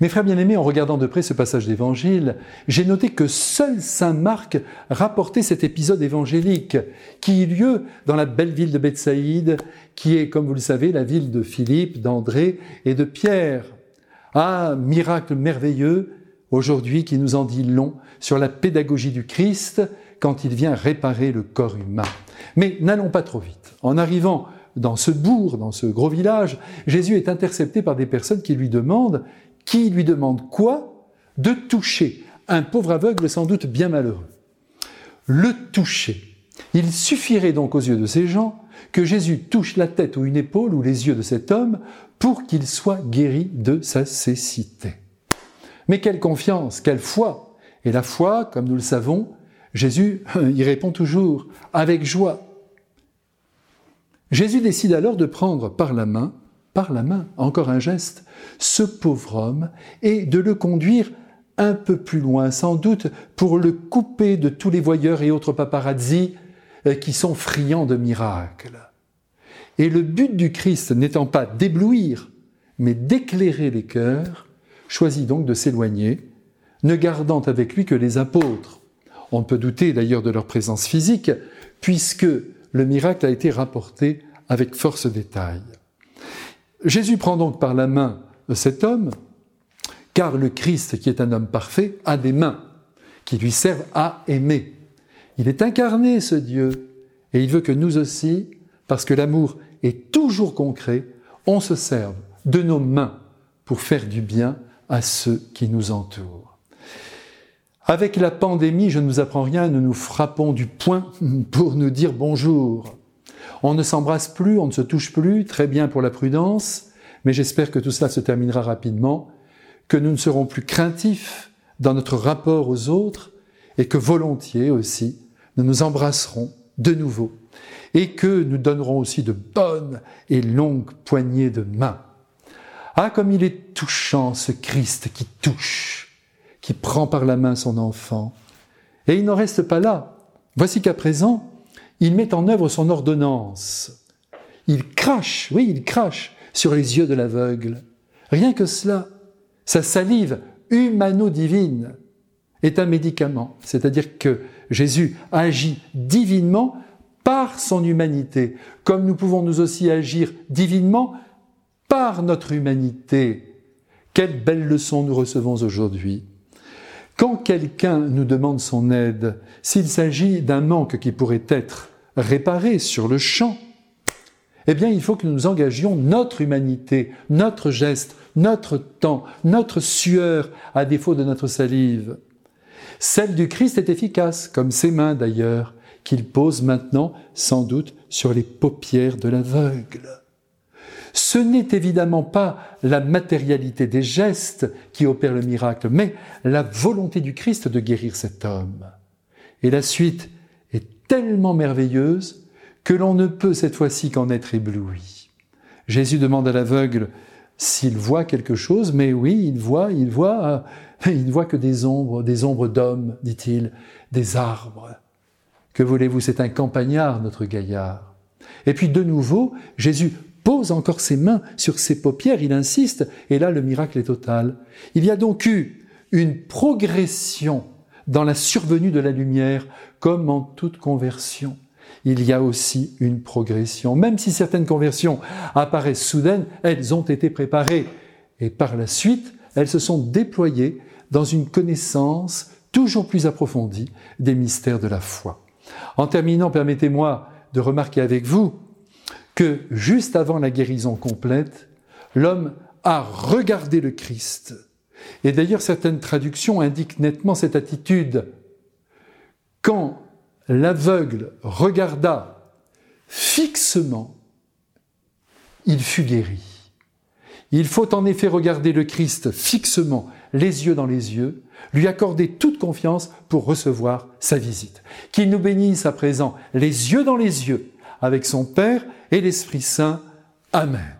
Mes frères bien-aimés, en regardant de près ce passage d'évangile, j'ai noté que seul Saint Marc rapportait cet épisode évangélique qui eut lieu dans la belle ville de Bethsaïde, qui est, comme vous le savez, la ville de Philippe, d'André et de Pierre. Ah, miracle merveilleux, aujourd'hui qui nous en dit long sur la pédagogie du Christ quand il vient réparer le corps humain. Mais n'allons pas trop vite. En arrivant dans ce bourg, dans ce gros village, Jésus est intercepté par des personnes qui lui demandent qui lui demande quoi De toucher un pauvre aveugle sans doute bien malheureux. Le toucher. Il suffirait donc aux yeux de ces gens que Jésus touche la tête ou une épaule ou les yeux de cet homme pour qu'il soit guéri de sa cécité. Mais quelle confiance, quelle foi Et la foi, comme nous le savons, Jésus y répond toujours avec joie. Jésus décide alors de prendre par la main par la main, encore un geste, ce pauvre homme et de le conduire un peu plus loin, sans doute pour le couper de tous les voyeurs et autres paparazzi euh, qui sont friands de miracles. Et le but du Christ n'étant pas d'éblouir, mais d'éclairer les cœurs, choisit donc de s'éloigner, ne gardant avec lui que les apôtres. On peut douter d'ailleurs de leur présence physique, puisque le miracle a été rapporté avec force détail. Jésus prend donc par la main cet homme, car le Christ, qui est un homme parfait, a des mains qui lui servent à aimer. Il est incarné, ce Dieu, et il veut que nous aussi, parce que l'amour est toujours concret, on se serve de nos mains pour faire du bien à ceux qui nous entourent. Avec la pandémie, je ne vous apprends rien, nous nous frappons du poing pour nous dire bonjour. On ne s'embrasse plus, on ne se touche plus, très bien pour la prudence, mais j'espère que tout cela se terminera rapidement, que nous ne serons plus craintifs dans notre rapport aux autres et que volontiers aussi nous nous embrasserons de nouveau et que nous donnerons aussi de bonnes et longues poignées de main. Ah, comme il est touchant ce Christ qui touche, qui prend par la main son enfant. Et il n'en reste pas là. Voici qu'à présent, il met en œuvre son ordonnance. Il crache, oui, il crache sur les yeux de l'aveugle. Rien que cela, sa salive humano-divine est un médicament, c'est-à-dire que Jésus agit divinement par son humanité, comme nous pouvons nous aussi agir divinement par notre humanité. Quelle belle leçon nous recevons aujourd'hui. Quand quelqu'un nous demande son aide, s'il s'agit d'un manque qui pourrait être réparer sur le champ, eh bien, il faut que nous engagions notre humanité, notre geste, notre temps, notre sueur, à défaut de notre salive. Celle du Christ est efficace, comme ses mains d'ailleurs, qu'il pose maintenant, sans doute, sur les paupières de l'aveugle. Ce n'est évidemment pas la matérialité des gestes qui opère le miracle, mais la volonté du Christ de guérir cet homme. Et la suite tellement merveilleuse que l'on ne peut cette fois-ci qu'en être ébloui. Jésus demande à l'aveugle s'il voit quelque chose, mais oui, il voit, il voit, il ne voit que des ombres, des ombres d'hommes, dit-il, des arbres. Que voulez-vous, c'est un campagnard, notre gaillard. Et puis de nouveau, Jésus pose encore ses mains sur ses paupières, il insiste, et là le miracle est total. Il y a donc eu une progression dans la survenue de la lumière, comme en toute conversion. Il y a aussi une progression. Même si certaines conversions apparaissent soudaines, elles ont été préparées. Et par la suite, elles se sont déployées dans une connaissance toujours plus approfondie des mystères de la foi. En terminant, permettez-moi de remarquer avec vous que juste avant la guérison complète, l'homme a regardé le Christ et d'ailleurs, certaines traductions indiquent nettement cette attitude. Quand l'aveugle regarda fixement, il fut guéri. Il faut en effet regarder le Christ fixement, les yeux dans les yeux, lui accorder toute confiance pour recevoir sa visite. Qu'il nous bénisse à présent, les yeux dans les yeux, avec son Père et l'Esprit Saint. Amen.